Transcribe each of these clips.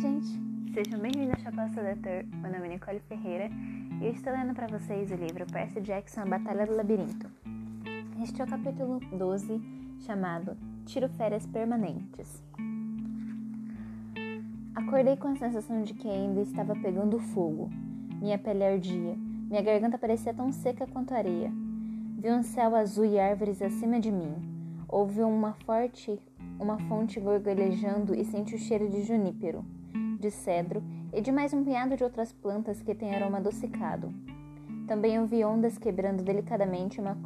gente! Sejam bem-vindos ao Chapéu Seletor. Meu nome é Nicole Ferreira e eu estou lendo para vocês o livro Percy Jackson A Batalha do Labirinto. Este é o capítulo 12, chamado Tiro Férias Permanentes. Acordei com a sensação de que ainda estava pegando fogo. Minha pele ardia, minha garganta parecia tão seca quanto areia. Vi um céu azul e árvores acima de mim. Houve uma forte uma fonte gorgolejando e senti o cheiro de junípero de cedro e de mais um punhado de outras plantas que têm aroma adocicado. Também ouvi ondas quebrando delicadamente uma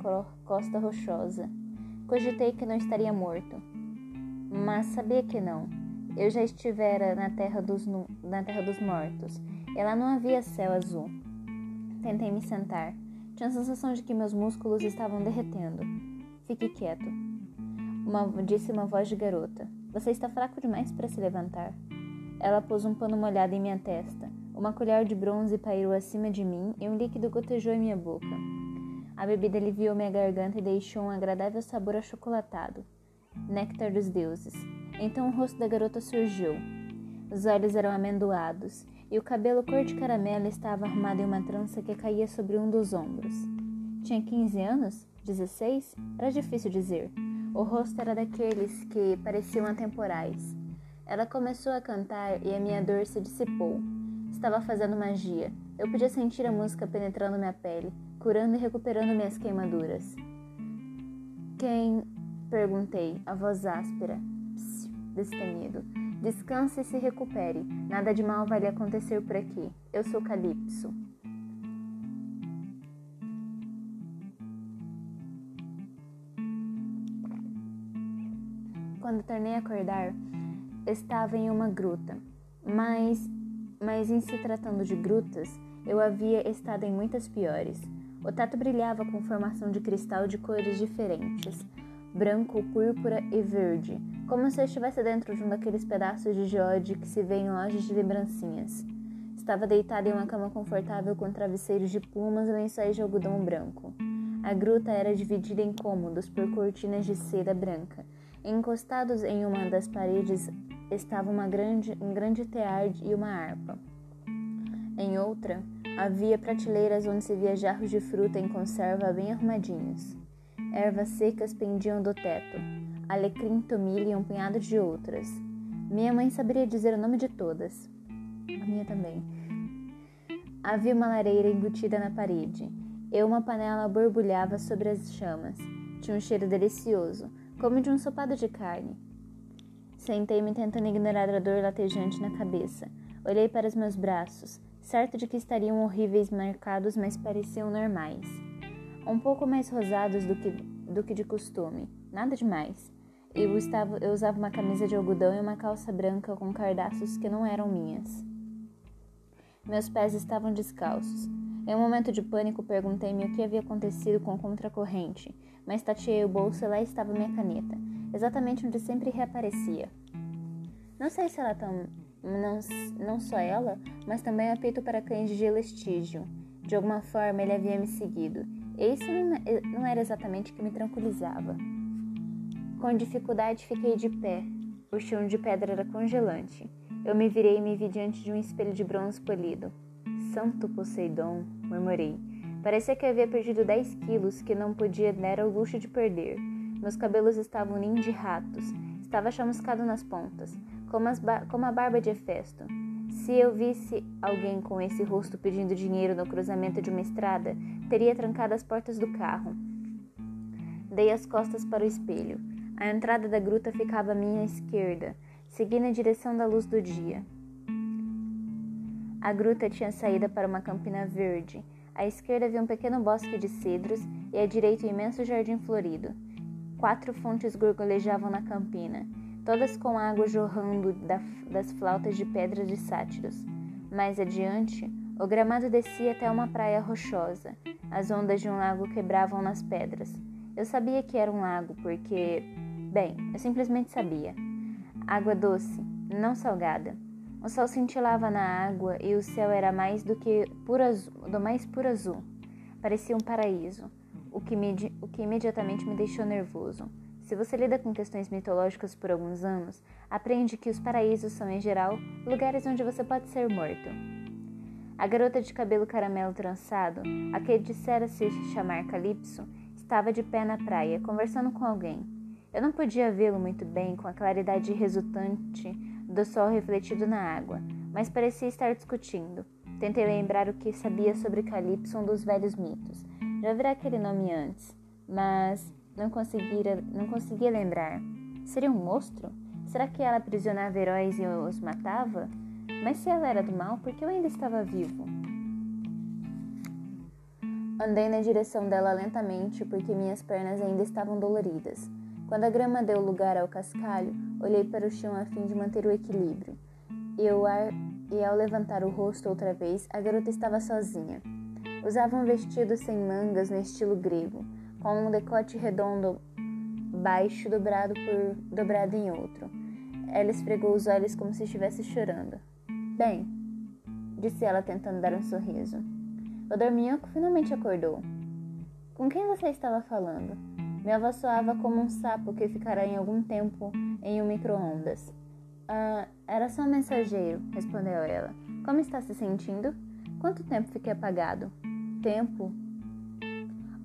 costa rochosa. Cogitei que não estaria morto, mas sabia que não. Eu já estivera na terra dos, na terra dos mortos, e lá não havia céu azul. Tentei me sentar. Tinha a sensação de que meus músculos estavam derretendo. Fique quieto. Uma, disse uma voz de garota. Você está fraco demais para se levantar. Ela pôs um pano molhado em minha testa. Uma colher de bronze pairou acima de mim e um líquido gotejou em minha boca. A bebida aliviou minha garganta e deixou um agradável sabor achocolatado. Néctar dos deuses. Então o rosto da garota surgiu. Os olhos eram amendoados e o cabelo cor de caramelo estava arrumado em uma trança que caía sobre um dos ombros. Tinha 15 anos? 16? Era difícil dizer. O rosto era daqueles que pareciam atemporais. Ela começou a cantar e a minha dor se dissipou. Estava fazendo magia. Eu podia sentir a música penetrando minha pele, curando e recuperando minhas queimaduras. Quem? perguntei, a voz áspera, Psiu, destemido. Descanse e se recupere. Nada de mal vai lhe acontecer por aqui. Eu sou Calypso. Quando tornei a acordar, estava em uma gruta, mas, mas em se tratando de grutas, eu havia estado em muitas piores. O teto brilhava com formação de cristal de cores diferentes, branco, púrpura e verde, como se eu estivesse dentro de um daqueles pedaços de geode que se vê em lojas de lembrancinhas. Estava deitada em uma cama confortável com travesseiros de plumas e lençóis de algodão branco. A gruta era dividida em cômodos por cortinas de seda branca. Encostados em uma das paredes estava uma grande, um grande tear e uma harpa. Em outra, havia prateleiras onde se via jarros de fruta em conserva bem arrumadinhos. Ervas secas pendiam do teto, alecrim, tomilho e um punhado de outras. Minha mãe saberia dizer o nome de todas. A minha também. Havia uma lareira embutida na parede, e uma panela borbulhava sobre as chamas. Tinha um cheiro delicioso, como de um sopado de carne. Sentei-me tentando ignorar a dor latejante na cabeça. Olhei para os meus braços, certo de que estariam horríveis marcados, mas pareciam normais. Um pouco mais rosados do que, do que de costume. Nada demais. Eu, estava, eu usava uma camisa de algodão e uma calça branca com cardaços que não eram minhas. Meus pés estavam descalços. Em um momento de pânico, perguntei-me o que havia acontecido com a contracorrente, mas tateei o bolso e lá estava minha caneta exatamente onde sempre reaparecia. Não sei se ela tão. Não, não só ela, mas também apito para cães de gelestígio. De alguma forma ele havia me seguido. E isso não, não era exatamente o que me tranquilizava. Com dificuldade fiquei de pé. O chão de pedra era congelante. Eu me virei e me vi diante de um espelho de bronze polido. Santo Poseidon, murmurei. Parecia que havia perdido 10 quilos que não podia dar ao luxo de perder. Meus cabelos estavam ninho de ratos. Estava chamuscado nas pontas, como, como a barba de Hefesto. Se eu visse alguém com esse rosto pedindo dinheiro no cruzamento de uma estrada, teria trancado as portas do carro. Dei as costas para o espelho. A entrada da gruta ficava à minha esquerda. Segui na direção da luz do dia. A gruta tinha saída para uma campina verde. À esquerda havia um pequeno bosque de cedros e à direita um imenso jardim florido. Quatro fontes gorgolejavam na campina, todas com água jorrando da, das flautas de pedras de sátiros. Mais adiante, o gramado descia até uma praia rochosa. As ondas de um lago quebravam nas pedras. Eu sabia que era um lago porque, bem, eu simplesmente sabia. Água doce, não salgada. O sol cintilava na água e o céu era mais do que puro azul, do mais puro azul. Parecia um paraíso o que, o que imediatamente me deixou nervoso. Se você lida com questões mitológicas por alguns anos, aprende que os paraísos são, em geral, lugares onde você pode ser morto. A garota de cabelo caramelo trançado, a que dissera se chamar Calypso, estava de pé na praia, conversando com alguém. Eu não podia vê-lo muito bem com a claridade resultante do sol refletido na água, mas parecia estar discutindo. Tentei lembrar o que sabia sobre Calypso, um dos velhos mitos. Já ouvi aquele nome antes, mas não, conseguira, não conseguia lembrar. Seria um monstro? Será que ela aprisionava heróis e os matava? Mas se ela era do mal, por que eu ainda estava vivo? Andei na direção dela lentamente porque minhas pernas ainda estavam doloridas. Quando a grama deu lugar ao cascalho, olhei para o chão a fim de manter o equilíbrio. E, ar... e ao levantar o rosto outra vez, a garota estava sozinha. Usava um vestido sem mangas no estilo grego, com um decote redondo baixo dobrado por dobrado em outro. Ela esfregou os olhos como se estivesse chorando. Bem, disse ela tentando dar um sorriso. O dorminhoco finalmente acordou. Com quem você estava falando? Minha avó soava como um sapo que ficará em algum tempo em um micro-ondas. Ah, era só um mensageiro, respondeu ela. Como está se sentindo? Quanto tempo fiquei apagado? Tempo?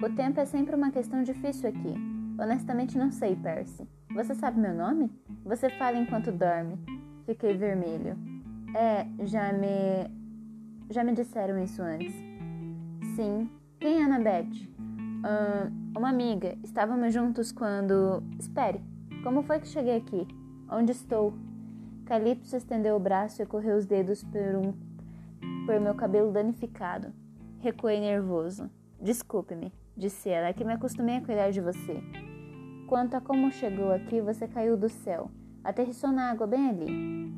O tempo é sempre uma questão difícil aqui. Honestamente não sei, Percy. Você sabe meu nome? Você fala enquanto dorme. Fiquei vermelho. É, já me. Já me disseram isso antes. Sim. Quem é Annabeth? Uh, uma amiga. Estávamos juntos quando. Espere, como foi que cheguei aqui? Onde estou? Calypso estendeu o braço e correu os dedos por, um... por meu cabelo danificado. Recuei nervoso. Desculpe-me, disse ela, é que me acostumei a cuidar de você. Quanto a como chegou aqui, você caiu do céu. Aterrissou na água bem ali.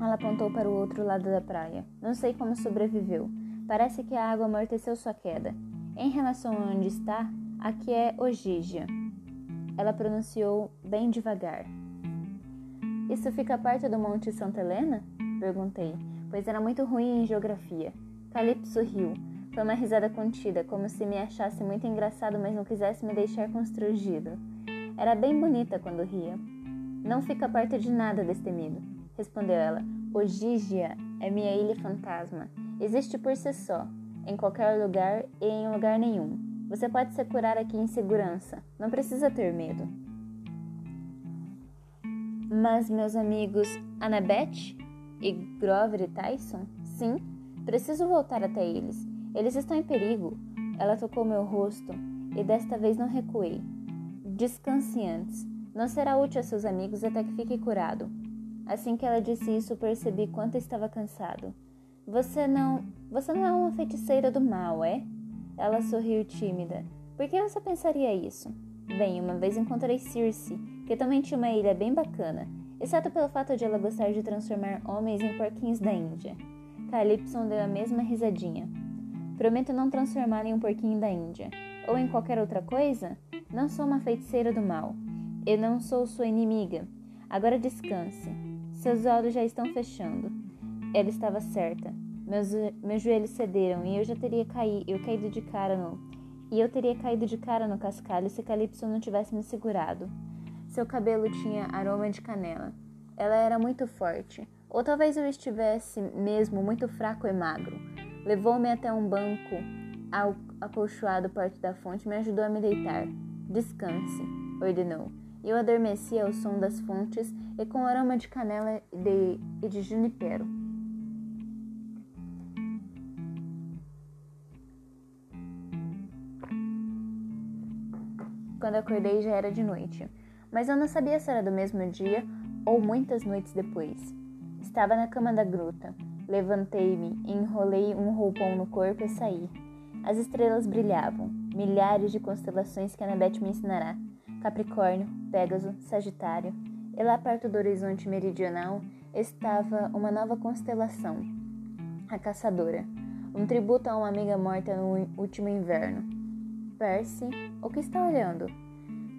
Ela apontou para o outro lado da praia. Não sei como sobreviveu. Parece que a água amorteceu sua queda. Em relação a onde está, aqui é Ogígia. Ela pronunciou bem devagar. Isso fica perto do Monte Santa Helena? Perguntei, pois era muito ruim em geografia. Calypso riu. Foi uma risada contida, como se me achasse muito engraçado, mas não quisesse me deixar constrangido. Era bem bonita quando ria. Não fica perto de nada destemido, respondeu ela. Ogígia é minha ilha fantasma. Existe por si só em qualquer lugar e em lugar nenhum. Você pode se curar aqui em segurança. Não precisa ter medo. Mas meus amigos Annabeth e Grover e Tyson? Sim, preciso voltar até eles. Eles estão em perigo. Ela tocou meu rosto e desta vez não recuei. Descanse antes. Não será útil a seus amigos até que fique curado. Assim que ela disse isso, percebi quanto estava cansado. Você não. Você não é uma feiticeira do mal, é? Ela sorriu tímida. Por que você pensaria isso? Bem, uma vez encontrei Circe, que também tinha uma ilha bem bacana, exceto pelo fato de ela gostar de transformar homens em porquinhos da Índia. Calypso deu a mesma risadinha. Prometo não transformar em um porquinho da Índia. Ou em qualquer outra coisa? Não sou uma feiticeira do mal. Eu não sou sua inimiga. Agora descanse. Seus olhos já estão fechando. Ela estava certa. Meus, meus joelhos cederam e eu já teria caído, eu caído de cara no e eu teria caído de cara no cascalho se Calypso não tivesse me segurado. Seu cabelo tinha aroma de canela. Ela era muito forte, ou talvez eu estivesse mesmo muito fraco e magro. Levou-me até um banco acolchoado perto da fonte e me ajudou a me deitar. Descanse, ordenou. Eu adormeci ao som das fontes e com aroma de canela de, e de junipero. Quando acordei já era de noite, mas eu não sabia se era do mesmo dia ou muitas noites depois. Estava na cama da gruta. Levantei-me, enrolei um roupão no corpo e saí. As estrelas brilhavam, milhares de constelações que a Annabeth me ensinará. Capricórnio, Pégaso, Sagitário. E lá perto do horizonte meridional estava uma nova constelação, a Caçadora, um tributo a uma amiga morta no último inverno. Percy, o que está olhando?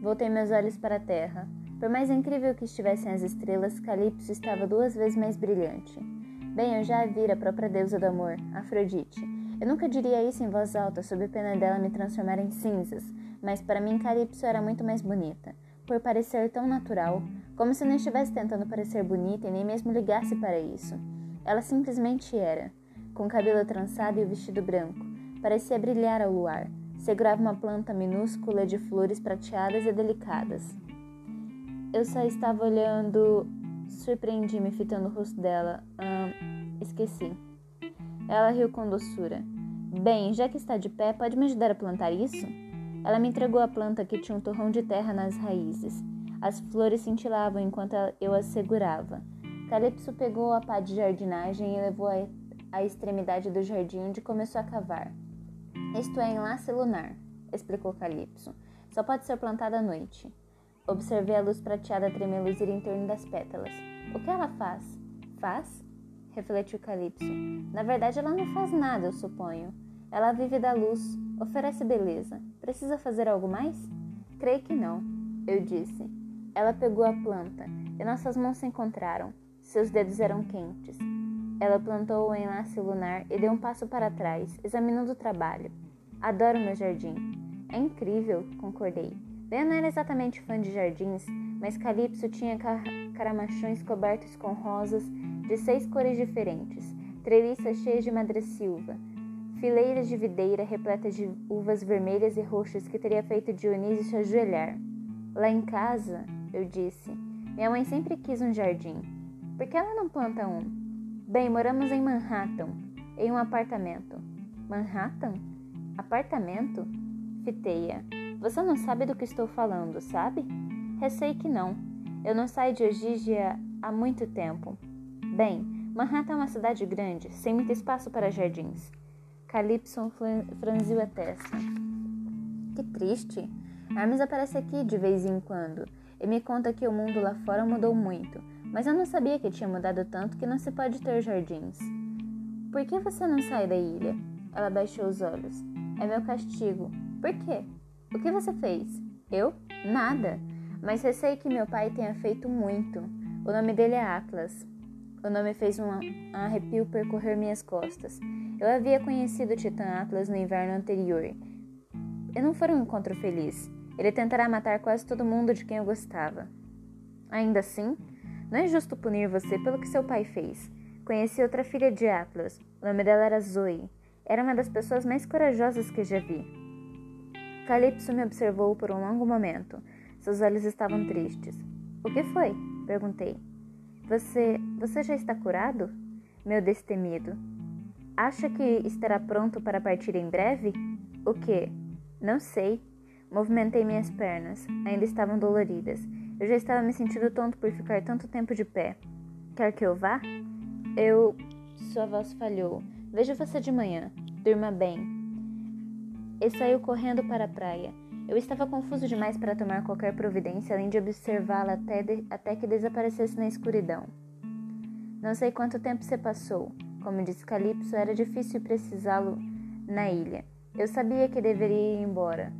Voltei meus olhos para a terra. Por mais incrível que estivessem as estrelas, Calypso estava duas vezes mais brilhante. Bem, eu já vira a própria deusa do amor, Afrodite. Eu nunca diria isso em voz alta, sob pena dela me transformar em cinzas, mas para mim Calypso era muito mais bonita. por parecer tão natural, como se não estivesse tentando parecer bonita e nem mesmo ligasse para isso. Ela simplesmente era, com o cabelo trançado e o vestido branco, parecia brilhar ao luar. Segurava uma planta minúscula de flores prateadas e delicadas. Eu só estava olhando, surpreendi-me fitando o rosto dela. Hum, esqueci. Ela riu com doçura. Bem, já que está de pé, pode me ajudar a plantar isso? Ela me entregou a planta que tinha um torrão de terra nas raízes. As flores cintilavam enquanto eu as segurava. Calypso pegou a pá de jardinagem e levou a extremidade do jardim onde começou a cavar. Isto é enlace lunar, explicou Calypso. Só pode ser plantada à noite. Observei a luz prateada tremeluzir em torno das pétalas. O que ela faz? Faz? refletiu Calypso. Na verdade, ela não faz nada, eu suponho. Ela vive da luz, oferece beleza. Precisa fazer algo mais? Creio que não, eu disse. Ela pegou a planta e nossas mãos se encontraram. Seus dedos eram quentes. Ela plantou o enlace lunar e deu um passo para trás, examinando o trabalho. Adoro meu jardim. É incrível, concordei. Ben não era exatamente fã de jardins, mas Calypso tinha car caramachões cobertos com rosas de seis cores diferentes, treliças cheias de madressilva, fileiras de videira repletas de uvas vermelhas e roxas que teria feito Dionísio se ajoelhar. Lá em casa, eu disse, minha mãe sempre quis um jardim. Por que ela não planta um? Bem, moramos em Manhattan, em um apartamento. Manhattan? Apartamento? Fiteia. Você não sabe do que estou falando, sabe? Receio que não. Eu não saio de Ogígia há muito tempo. Bem, Manhattan é uma cidade grande, sem muito espaço para jardins. Calypso franziu a testa. Que triste. Hermes aparece aqui de vez em quando e me conta que o mundo lá fora mudou muito, mas eu não sabia que tinha mudado tanto que não se pode ter jardins. Por que você não sai da ilha? Ela baixou os olhos. É meu castigo. Por quê? O que você fez? Eu? Nada. Mas receio que meu pai tenha feito muito. O nome dele é Atlas. O nome fez um arrepio percorrer minhas costas. Eu havia conhecido o Titã Atlas no inverno anterior. E não foi um encontro feliz. Ele tentará matar quase todo mundo de quem eu gostava. Ainda assim, não é justo punir você pelo que seu pai fez. Conheci outra filha de Atlas. O nome dela era Zoe. Era uma das pessoas mais corajosas que já vi. Calypso me observou por um longo momento. Seus olhos estavam tristes. O que foi? perguntei. Você. Você já está curado? Meu destemido. Acha que estará pronto para partir em breve? O que? Não sei. Movimentei minhas pernas. Ainda estavam doloridas. Eu já estava me sentindo tonto por ficar tanto tempo de pé. Quer que eu vá? Eu. Sua voz falhou. Vejo você de manhã. Durma bem. E saiu correndo para a praia. Eu estava confuso demais para tomar qualquer providência além de observá-la até, até que desaparecesse na escuridão. Não sei quanto tempo se passou. Como disse Calypso, era difícil precisá-lo na ilha. Eu sabia que deveria ir embora.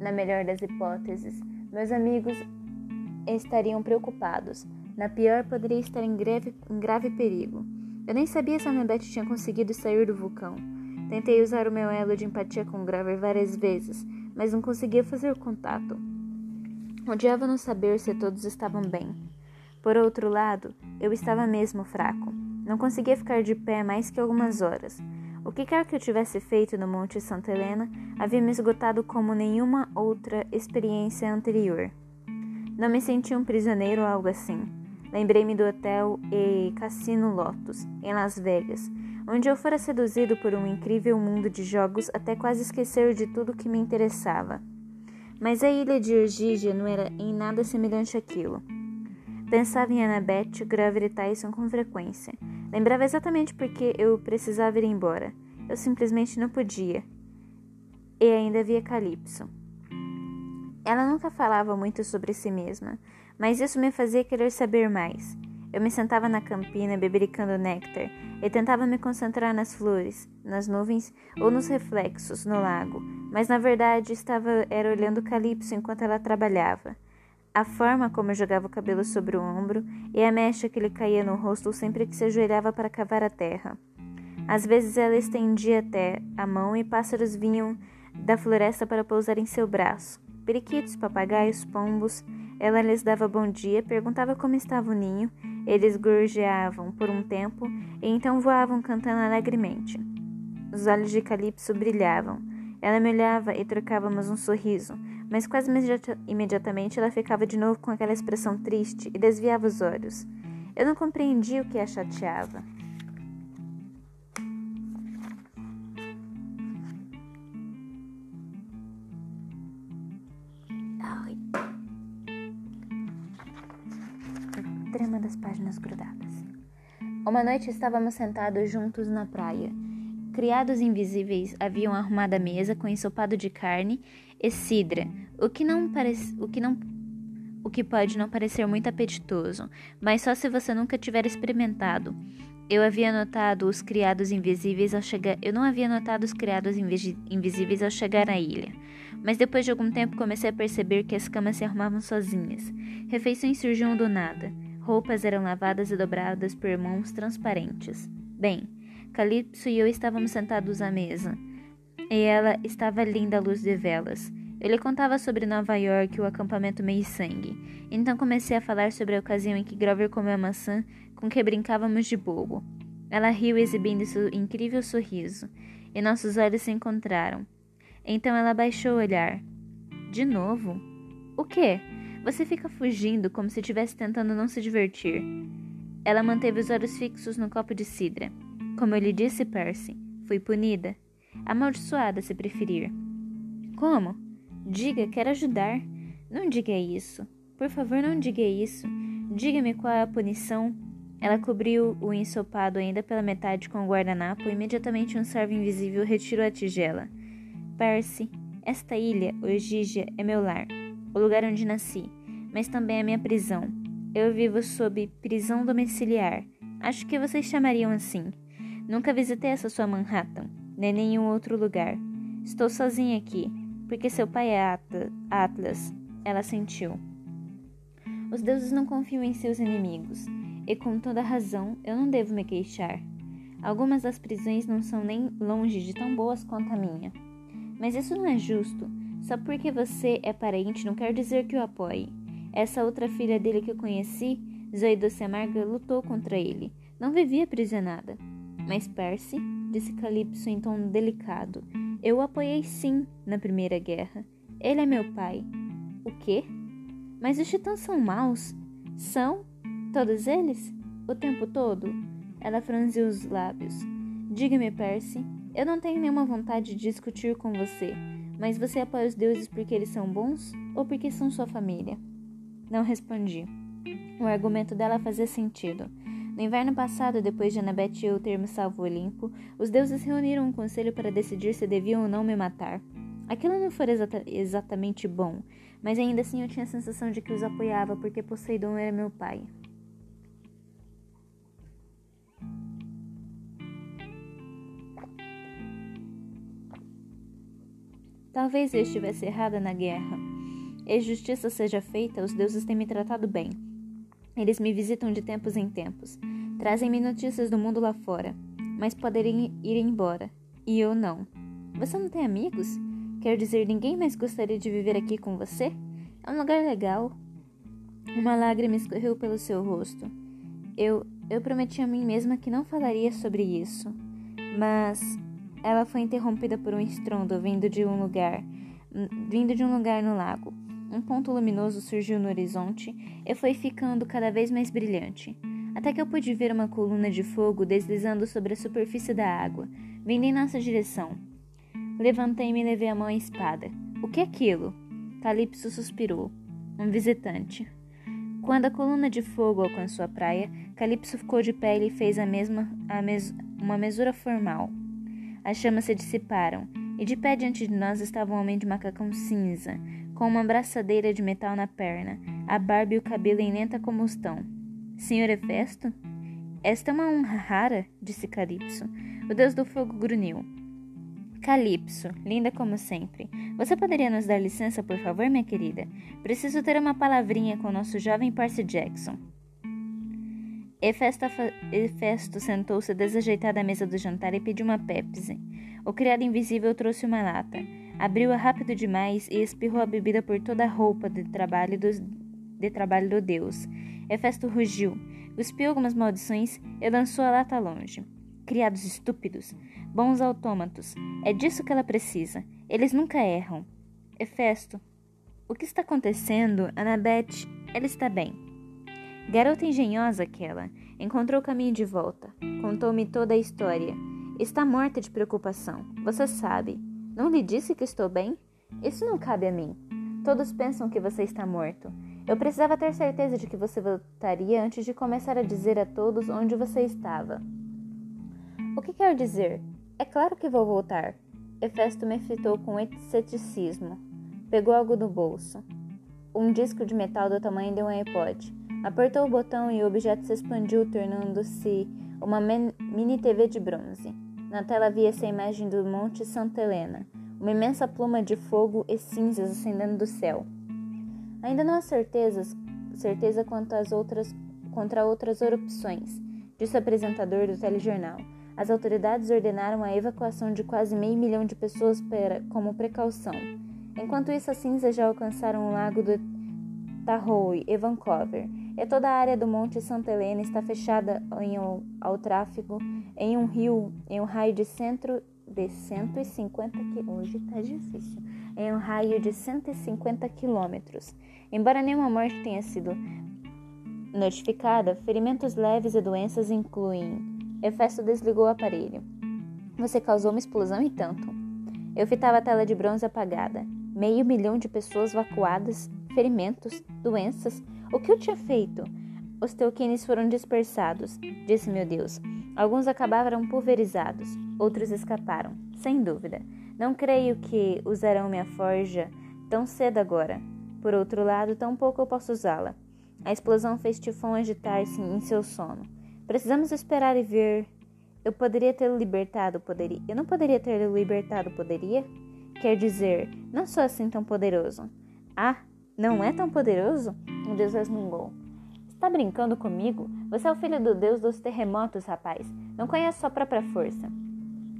Na melhor das hipóteses, meus amigos estariam preocupados. Na pior, poderia estar em grave, em grave perigo. Eu nem sabia se a Annabeth tinha conseguido sair do vulcão. Tentei usar o meu elo de empatia com Graver várias vezes, mas não conseguia fazer contato. Odiava não saber se todos estavam bem. Por outro lado, eu estava mesmo fraco. Não conseguia ficar de pé mais que algumas horas. O que quer que eu tivesse feito no Monte Santa Helena havia me esgotado como nenhuma outra experiência anterior. Não me senti um prisioneiro ou algo assim. Lembrei-me do hotel e Cassino Lotus, em Las Vegas, onde eu fora seduzido por um incrível mundo de jogos até quase esquecer de tudo que me interessava. Mas a ilha de Orgígia não era em nada semelhante àquilo. Pensava em Annabeth, Grover e Tyson com frequência. Lembrava exatamente porque eu precisava ir embora. Eu simplesmente não podia. E ainda havia Calypso. Ela nunca falava muito sobre si mesma, mas isso me fazia querer saber mais. Eu me sentava na campina bebericando néctar e tentava me concentrar nas flores, nas nuvens ou nos reflexos no lago, mas na verdade estava era olhando Calypso enquanto ela trabalhava. A forma como eu jogava o cabelo sobre o ombro e a mecha que lhe caía no rosto sempre que se ajoelhava para cavar a terra. Às vezes ela estendia até a mão e pássaros vinham da floresta para pousar em seu braço. Periquitos, papagaios, pombos. Ela lhes dava bom dia, perguntava como estava o ninho. Eles gorjeavam por um tempo e então voavam cantando alegremente. Os olhos de Calypso brilhavam. Ela me olhava e trocávamos um sorriso, mas quase imediatamente ela ficava de novo com aquela expressão triste e desviava os olhos. Eu não compreendia o que a chateava. Uma noite estávamos sentados juntos na praia. Criados invisíveis haviam arrumado a mesa com ensopado de carne e cidra, o que não parece, o que não o que pode não parecer muito apetitoso, mas só se você nunca tiver experimentado. Eu havia notado os criados invisíveis ao chegar. Eu não havia notado os criados invisíveis ao chegar à ilha, mas depois de algum tempo comecei a perceber que as camas se arrumavam sozinhas. Refeições surgiam do nada. Roupas eram lavadas e dobradas por mãos transparentes. Bem, Calypso e eu estávamos sentados à mesa, e ela estava linda à luz de velas. Ele contava sobre Nova York e o acampamento meio-sangue. Então comecei a falar sobre a ocasião em que Grover comeu a maçã com que brincávamos de bobo. Ela riu exibindo seu incrível sorriso, e nossos olhos se encontraram. Então ela baixou o olhar. De novo? O quê? Você fica fugindo como se estivesse tentando não se divertir. Ela manteve os olhos fixos no copo de cidra. Como eu lhe disse, Percy, fui punida. Amaldiçoada, se preferir. Como? Diga, quero ajudar. Não diga isso. Por favor, não diga isso. Diga-me qual é a punição. Ela cobriu o ensopado ainda pela metade com o guardanapo e imediatamente um servo invisível retirou a tigela. Percy, esta ilha, Ogígia, é meu lar, o lugar onde nasci, mas também é minha prisão. Eu vivo sob prisão domiciliar. Acho que vocês chamariam assim. Nunca visitei essa sua Manhattan, nem nenhum outro lugar. Estou sozinha aqui, porque seu pai é Atlas. Ela sentiu. Os deuses não confiam em seus inimigos, e com toda razão eu não devo me queixar. Algumas das prisões não são nem longe de tão boas quanto a minha. Mas isso não é justo. Só porque você é parente não quer dizer que o apoie. Essa outra filha dele que eu conheci, Zoe Doce Amarga, lutou contra ele. Não vivia aprisionada. Mas Percy, disse Calypso em tom delicado, eu o apoiei sim na Primeira Guerra. Ele é meu pai. O quê? Mas os titãs são maus? São? Todos eles? O tempo todo? Ela franziu os lábios. Diga-me, Percy, eu não tenho nenhuma vontade de discutir com você, mas você apoia os deuses porque eles são bons ou porque são sua família? Não respondi. O argumento dela fazia sentido. No inverno passado, depois de Annabeth e eu termos salvo o Olimpo, os deuses reuniram um conselho para decidir se deviam ou não me matar. Aquilo não foi exata exatamente bom, mas ainda assim eu tinha a sensação de que os apoiava porque Poseidon era meu pai. Talvez eu estivesse errada na guerra. E justiça seja feita, os deuses têm me tratado bem. Eles me visitam de tempos em tempos, trazem-me notícias do mundo lá fora, mas podem ir embora, e eu não. Você não tem amigos? Quer dizer, ninguém mais gostaria de viver aqui com você? É um lugar legal. Uma lágrima escorreu pelo seu rosto. Eu, eu prometi a mim mesma que não falaria sobre isso, mas ela foi interrompida por um estrondo vindo de um lugar, vindo de um lugar no lago. Um ponto luminoso surgiu no horizonte e foi ficando cada vez mais brilhante, até que eu pude ver uma coluna de fogo deslizando sobre a superfície da água, vindo em nossa direção. Levantei-me e levei a mão à espada. O que é aquilo? Calypso suspirou. Um visitante. Quando a coluna de fogo alcançou a praia, Calypso ficou de pé e fez a mesma, a mes, uma mesura formal. As chamas se dissiparam, e de pé diante de nós estava um homem de macacão cinza, com uma braçadeira de metal na perna, a barba e o cabelo em lenta combustão. Senhor Hefesto? Esta é uma honra rara, disse Calypso. O deus do fogo grunhiu. Calypso, linda como sempre. Você poderia nos dar licença, por favor, minha querida? Preciso ter uma palavrinha com nosso jovem Percy Jackson. Hefesto sentou-se desajeitado à mesa do jantar e pediu uma Pepsi. O criado invisível trouxe uma lata. abriu-a rápido demais e espirrou a bebida por toda a roupa de trabalho, de trabalho do deus. Hefesto rugiu, cuspiu algumas maldições e lançou a lata longe. Criados estúpidos, bons autômatos, é disso que ela precisa. Eles nunca erram. Hefesto, o que está acontecendo? Annabeth, ela está bem. Garota engenhosa aquela, encontrou o caminho de volta. Contou-me toda a história. Está morta de preocupação. Você sabe. Não lhe disse que estou bem? Isso não cabe a mim. Todos pensam que você está morto. Eu precisava ter certeza de que você voltaria antes de começar a dizer a todos onde você estava. O que quer dizer? É claro que vou voltar. Hefesto me fitou com ceticismo. Pegou algo do bolso. Um disco de metal do tamanho de um iPod. Apertou o botão e o objeto se expandiu, tornando-se uma mini TV de bronze. Na tela via-se a imagem do Monte Santa Helena, uma imensa pluma de fogo e cinzas ascendendo do céu. Ainda não há certezas, certeza quanto às outras, contra outras erupções, disse o apresentador do telejornal. As autoridades ordenaram a evacuação de quase meio milhão de pessoas para, como precaução. Enquanto isso, as cinzas já alcançaram o lago de Tahoe e Vancouver, e toda a área do Monte Santa Helena está fechada ao, tráfego em um rio em um raio de centro de 150 que hoje está difícil em um raio de 150 quilômetros. Embora nenhuma morte tenha sido notificada, ferimentos leves e doenças incluem. Hefesto desligou o aparelho. Você causou uma explosão e tanto. Eu fitava a tela de bronze apagada. Meio milhão de pessoas vacuadas, ferimentos, doenças. O que eu tinha feito? Os teuquines foram dispersados, disse meu Deus. Alguns acabaram pulverizados, outros escaparam, sem dúvida. Não creio que usarão minha forja tão cedo agora. Por outro lado, tão pouco eu posso usá-la. A explosão fez Tifon agitar-se em seu sono. Precisamos esperar e ver. Eu poderia ter libertado, poderia. Eu não poderia ter libertado, poderia? Quer dizer, não sou assim tão poderoso. Ah, não é tão poderoso? O Deus resmungou. Está brincando comigo? Você é o filho do deus dos terremotos, rapaz. Não conhece sua própria força.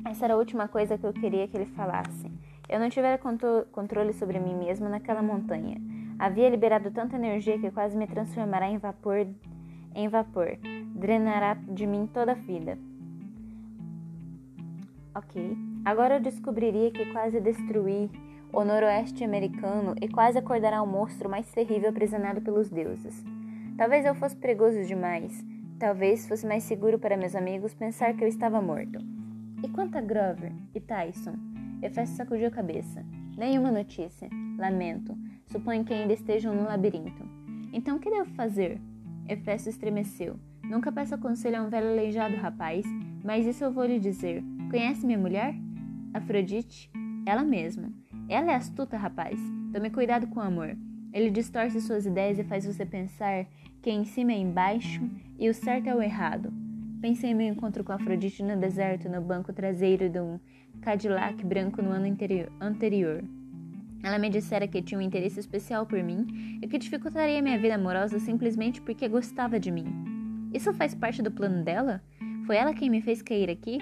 Essa era a última coisa que eu queria que ele falasse. Eu não tivera controle sobre mim mesmo naquela montanha. Havia liberado tanta energia que quase me transformará em vapor, em vapor. Drenará de mim toda a vida. Ok. Agora eu descobriria que quase destruí o noroeste americano e quase acordará o monstro mais terrível aprisionado pelos deuses. Talvez eu fosse perigoso demais. Talvez fosse mais seguro para meus amigos pensar que eu estava morto. E quanto a Grover e Tyson? Hefesto sacudiu a cabeça. Nenhuma notícia. Lamento. Suponho que ainda estejam no labirinto. Então o que devo fazer? Hefesto estremeceu. Nunca peça conselho a um velho aleijado rapaz, mas isso eu vou lhe dizer. Conhece minha mulher? Afrodite? Ela mesma. Ela é astuta, rapaz. Tome cuidado com o amor. Ele distorce suas ideias e faz você pensar que em cima é embaixo e o certo é o errado. Pensei em meu encontro com Afrodite no deserto, no banco traseiro de um Cadillac branco no ano anterior. Ela me dissera que tinha um interesse especial por mim e que dificultaria minha vida amorosa simplesmente porque gostava de mim. Isso faz parte do plano dela? Foi ela quem me fez cair aqui?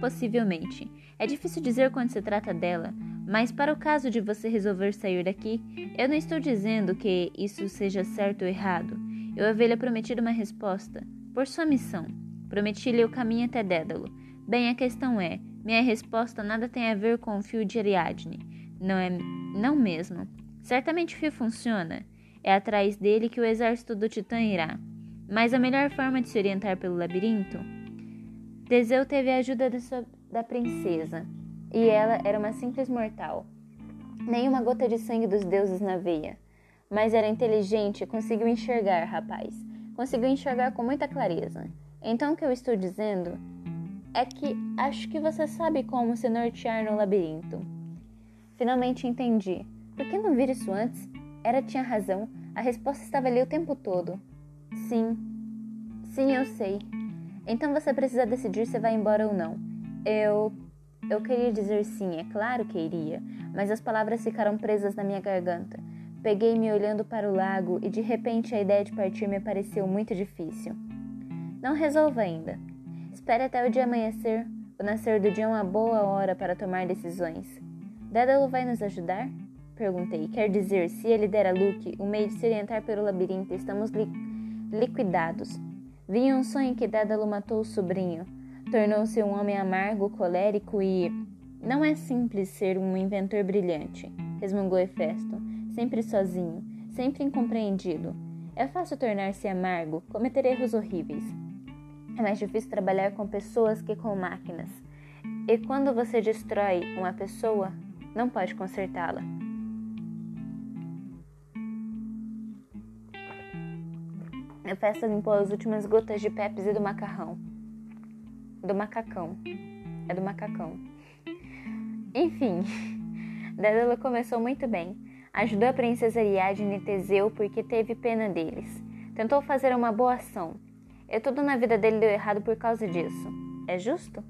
Possivelmente. É difícil dizer quando se trata dela, mas para o caso de você resolver sair daqui, eu não estou dizendo que isso seja certo ou errado. Eu havia-lhe prometido uma resposta, por sua missão. Prometi-lhe o caminho até Dédalo. Bem, a questão é, minha resposta nada tem a ver com o fio de Ariadne. Não é, não mesmo. Certamente o fio funciona. É atrás dele que o exército do Titã irá. Mas a melhor forma de se orientar pelo labirinto? Teseu teve a ajuda sua, da princesa, e ela era uma simples mortal. Nenhuma gota de sangue dos deuses na veia. Mas era inteligente e conseguiu enxergar, rapaz. Conseguiu enxergar com muita clareza. Então o que eu estou dizendo é que acho que você sabe como se nortear no labirinto. Finalmente entendi. Por que não vir isso antes? Era tinha razão. A resposta estava ali o tempo todo. Sim. Sim, eu sei. Então você precisa decidir se vai embora ou não. Eu eu queria dizer sim, é claro que iria, mas as palavras ficaram presas na minha garganta. Peguei-me olhando para o lago e de repente a ideia de partir me pareceu muito difícil. Não resolva ainda. Espere até o dia amanhecer. O nascer do dia é uma boa hora para tomar decisões. Dédalo vai nos ajudar? Perguntei. Quer dizer, se ele der a Luke o meio de se orientar pelo labirinto, estamos li liquidados. Vi um sonho que Dédalo matou o sobrinho. Tornou-se um homem amargo, colérico e. Não é simples ser um inventor brilhante, resmungou Hefesto, sempre sozinho, sempre incompreendido. É fácil tornar-se amargo, cometer erros horríveis. É mais difícil trabalhar com pessoas que com máquinas. E quando você destrói uma pessoa, não pode consertá-la. A festa limpou as últimas gotas de Pepsi do macarrão. Do macacão. É do macacão. Enfim, Dédalo começou muito bem. Ajudou a princesa Ariadne e Teseu porque teve pena deles. Tentou fazer uma boa ação. E tudo na vida dele deu errado por causa disso. É justo?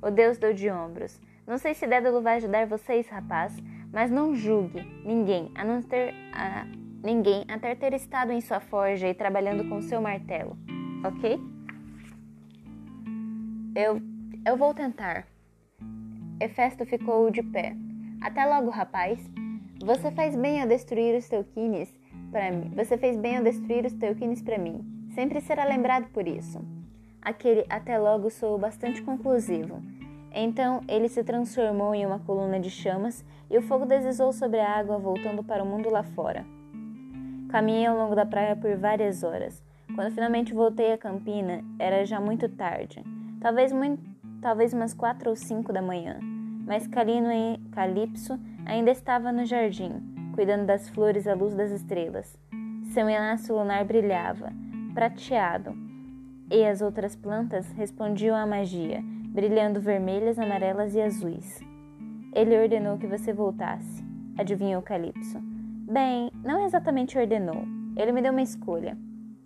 O Deus deu de ombros. Não sei se Dédalo vai ajudar vocês, rapaz, mas não julgue ninguém a não ter a, ninguém até ter estado em sua forja e trabalhando com seu martelo, ok? Eu, eu vou tentar. Hefesto ficou de pé. Até logo, rapaz. Você faz bem ao destruir os teuquines para mim. Você fez bem ao destruir os teuquines para mim. Sempre será lembrado por isso. Aquele até logo soou bastante conclusivo. Então ele se transformou em uma coluna de chamas e o fogo deslizou sobre a água, voltando para o mundo lá fora. Caminhei ao longo da praia por várias horas. Quando finalmente voltei à campina, era já muito tarde, talvez, muito, talvez umas quatro ou cinco da manhã. Mas Calino e Calipso ainda estava no jardim, cuidando das flores à luz das estrelas. Seu enlaço lunar brilhava, prateado, e as outras plantas respondiam à magia, brilhando vermelhas, amarelas e azuis. Ele ordenou que você voltasse, adivinhou Calipso. Bem, não exatamente ordenou. Ele me deu uma escolha.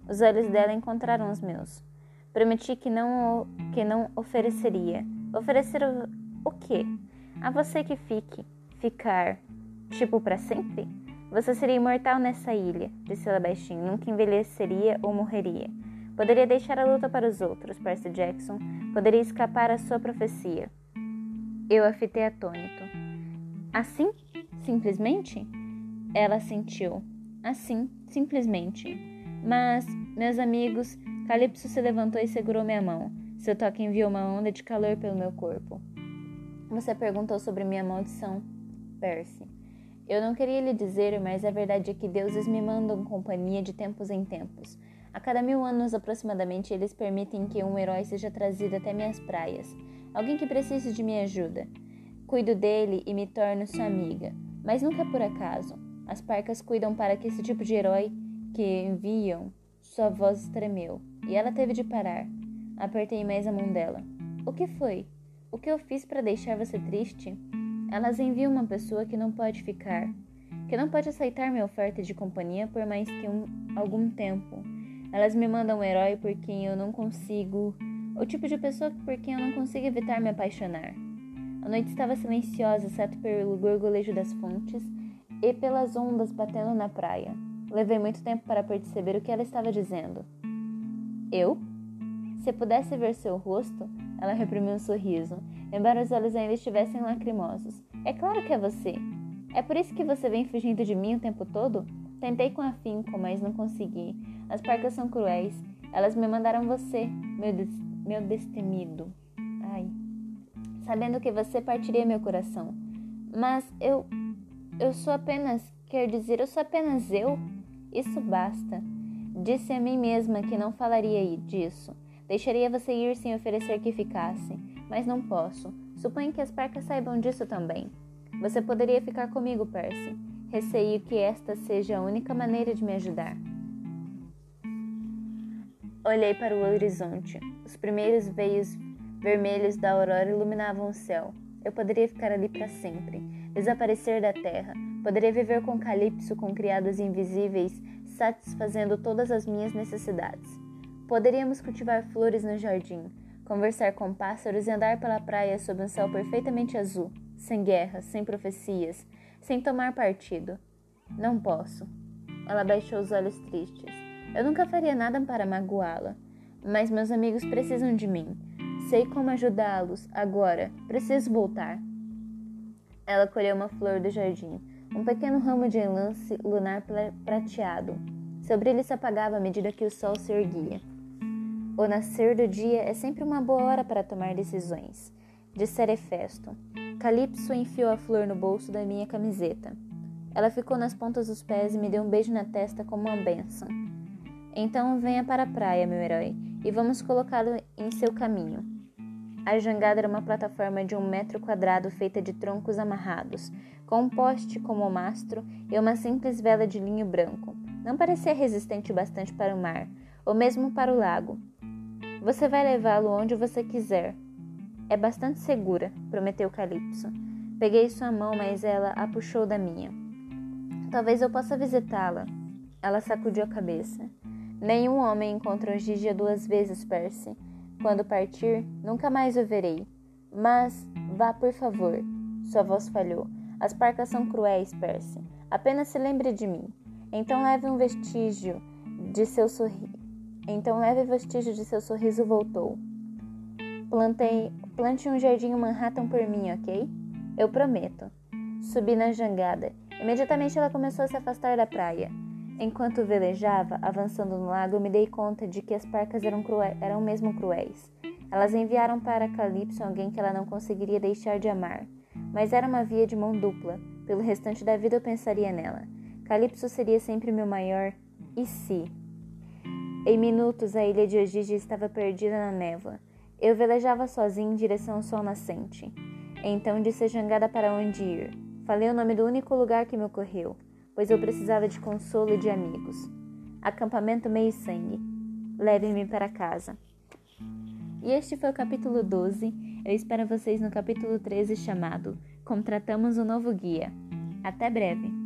Os olhos dela encontraram os meus. Prometi que não que não ofereceria. Oferecer o, o quê? A você que fique, ficar, tipo para sempre? Você seria imortal nessa ilha, disse ela baixinho. Nunca envelheceria ou morreria. Poderia deixar a luta para os outros, Percy Jackson. Poderia escapar à sua profecia. Eu a fitei atônito. Assim? Simplesmente? Ela sentiu. Assim, simplesmente. Mas, meus amigos, Calypso se levantou e segurou minha mão. Seu toque enviou uma onda de calor pelo meu corpo. Você perguntou sobre minha maldição, Percy. Eu não queria lhe dizer, mas a verdade é que deuses me mandam companhia de tempos em tempos. A cada mil anos aproximadamente, eles permitem que um herói seja trazido até minhas praias. Alguém que precise de minha ajuda. Cuido dele e me torno sua amiga, mas nunca por acaso. As parcas cuidam para que esse tipo de herói que enviam, sua voz tremeu, e ela teve de parar. Apertei mais a mão dela. O que foi? O que eu fiz para deixar você triste? Elas enviam uma pessoa que não pode ficar, que não pode aceitar minha oferta de companhia por mais que um, algum tempo. Elas me mandam um herói por quem eu não consigo, o tipo de pessoa por quem eu não consigo evitar me apaixonar. A noite estava silenciosa, exceto pelo gorgolejo das fontes e pelas ondas batendo na praia. Levei muito tempo para perceber o que ela estava dizendo. Eu? Se pudesse ver seu rosto, ela reprimiu um sorriso, embora os olhos ainda estivessem lacrimosos. É claro que é você. É por isso que você vem fugindo de mim o tempo todo? Tentei com afinco, mas não consegui. As parcas são cruéis. Elas me mandaram você, meu, des meu destemido. Ai. Sabendo que você partiria meu coração. Mas eu. Eu sou apenas. Quer dizer, eu sou apenas eu? Isso basta. Disse a mim mesma que não falaria disso. Deixaria você ir sem oferecer que ficasse. Mas não posso. Suponho que as parcas saibam disso também. Você poderia ficar comigo, Percy. Receio que esta seja a única maneira de me ajudar. Olhei para o horizonte. Os primeiros veios vermelhos da aurora iluminavam o céu. Eu poderia ficar ali para sempre, desaparecer da terra. Poderia viver com Calypso, com criadas invisíveis, satisfazendo todas as minhas necessidades. Poderíamos cultivar flores no jardim, conversar com pássaros e andar pela praia sob um céu perfeitamente azul, sem guerras, sem profecias, sem tomar partido. Não posso. Ela baixou os olhos tristes. Eu nunca faria nada para magoá-la, mas meus amigos precisam de mim. Sei como ajudá-los. Agora, preciso voltar. Ela colheu uma flor do jardim, um pequeno ramo de lance lunar prateado. Seu brilho se apagava à medida que o sol se erguia. O nascer do dia é sempre uma boa hora para tomar decisões, disse Erefesto. Calypso enfiou a flor no bolso da minha camiseta. Ela ficou nas pontas dos pés e me deu um beijo na testa como uma benção. Então venha para a praia, meu herói, e vamos colocá-lo em seu caminho. A jangada era uma plataforma de um metro quadrado feita de troncos amarrados, com um poste como mastro e uma simples vela de linho branco. Não parecia resistente bastante para o mar, ou mesmo para o lago. Você vai levá-lo onde você quiser. É bastante segura, prometeu Calypso. Peguei sua mão, mas ela a puxou da minha. Talvez eu possa visitá-la. Ela sacudiu a cabeça. Nenhum homem encontra o Gigia duas vezes, Percy. Quando partir, nunca mais o verei. Mas vá, por favor. Sua voz falhou. As parcas são cruéis, Percy. Apenas se lembre de mim. Então leve um vestígio de seu sorriso. Então leve vestígio de seu sorriso voltou. Plantei, plante um jardim Manhattan por mim, ok? Eu prometo. Subi na jangada. Imediatamente ela começou a se afastar da praia. Enquanto velejava, avançando no lago, me dei conta de que as parcas eram, eram mesmo cruéis. Elas enviaram para Calypso alguém que ela não conseguiria deixar de amar. Mas era uma via de mão dupla. Pelo restante da vida eu pensaria nela. Calypso seria sempre meu maior e se. Em minutos a ilha de Ogigi estava perdida na névoa. Eu velejava sozinho em direção ao sol nascente. Então disse a jangada para onde ir. Falei o nome do único lugar que me ocorreu pois eu precisava de consolo e de amigos. Acampamento Meio Sangue. Leve-me para casa. E este foi o capítulo 12. Eu espero vocês no capítulo 13 chamado Contratamos um novo guia. Até breve!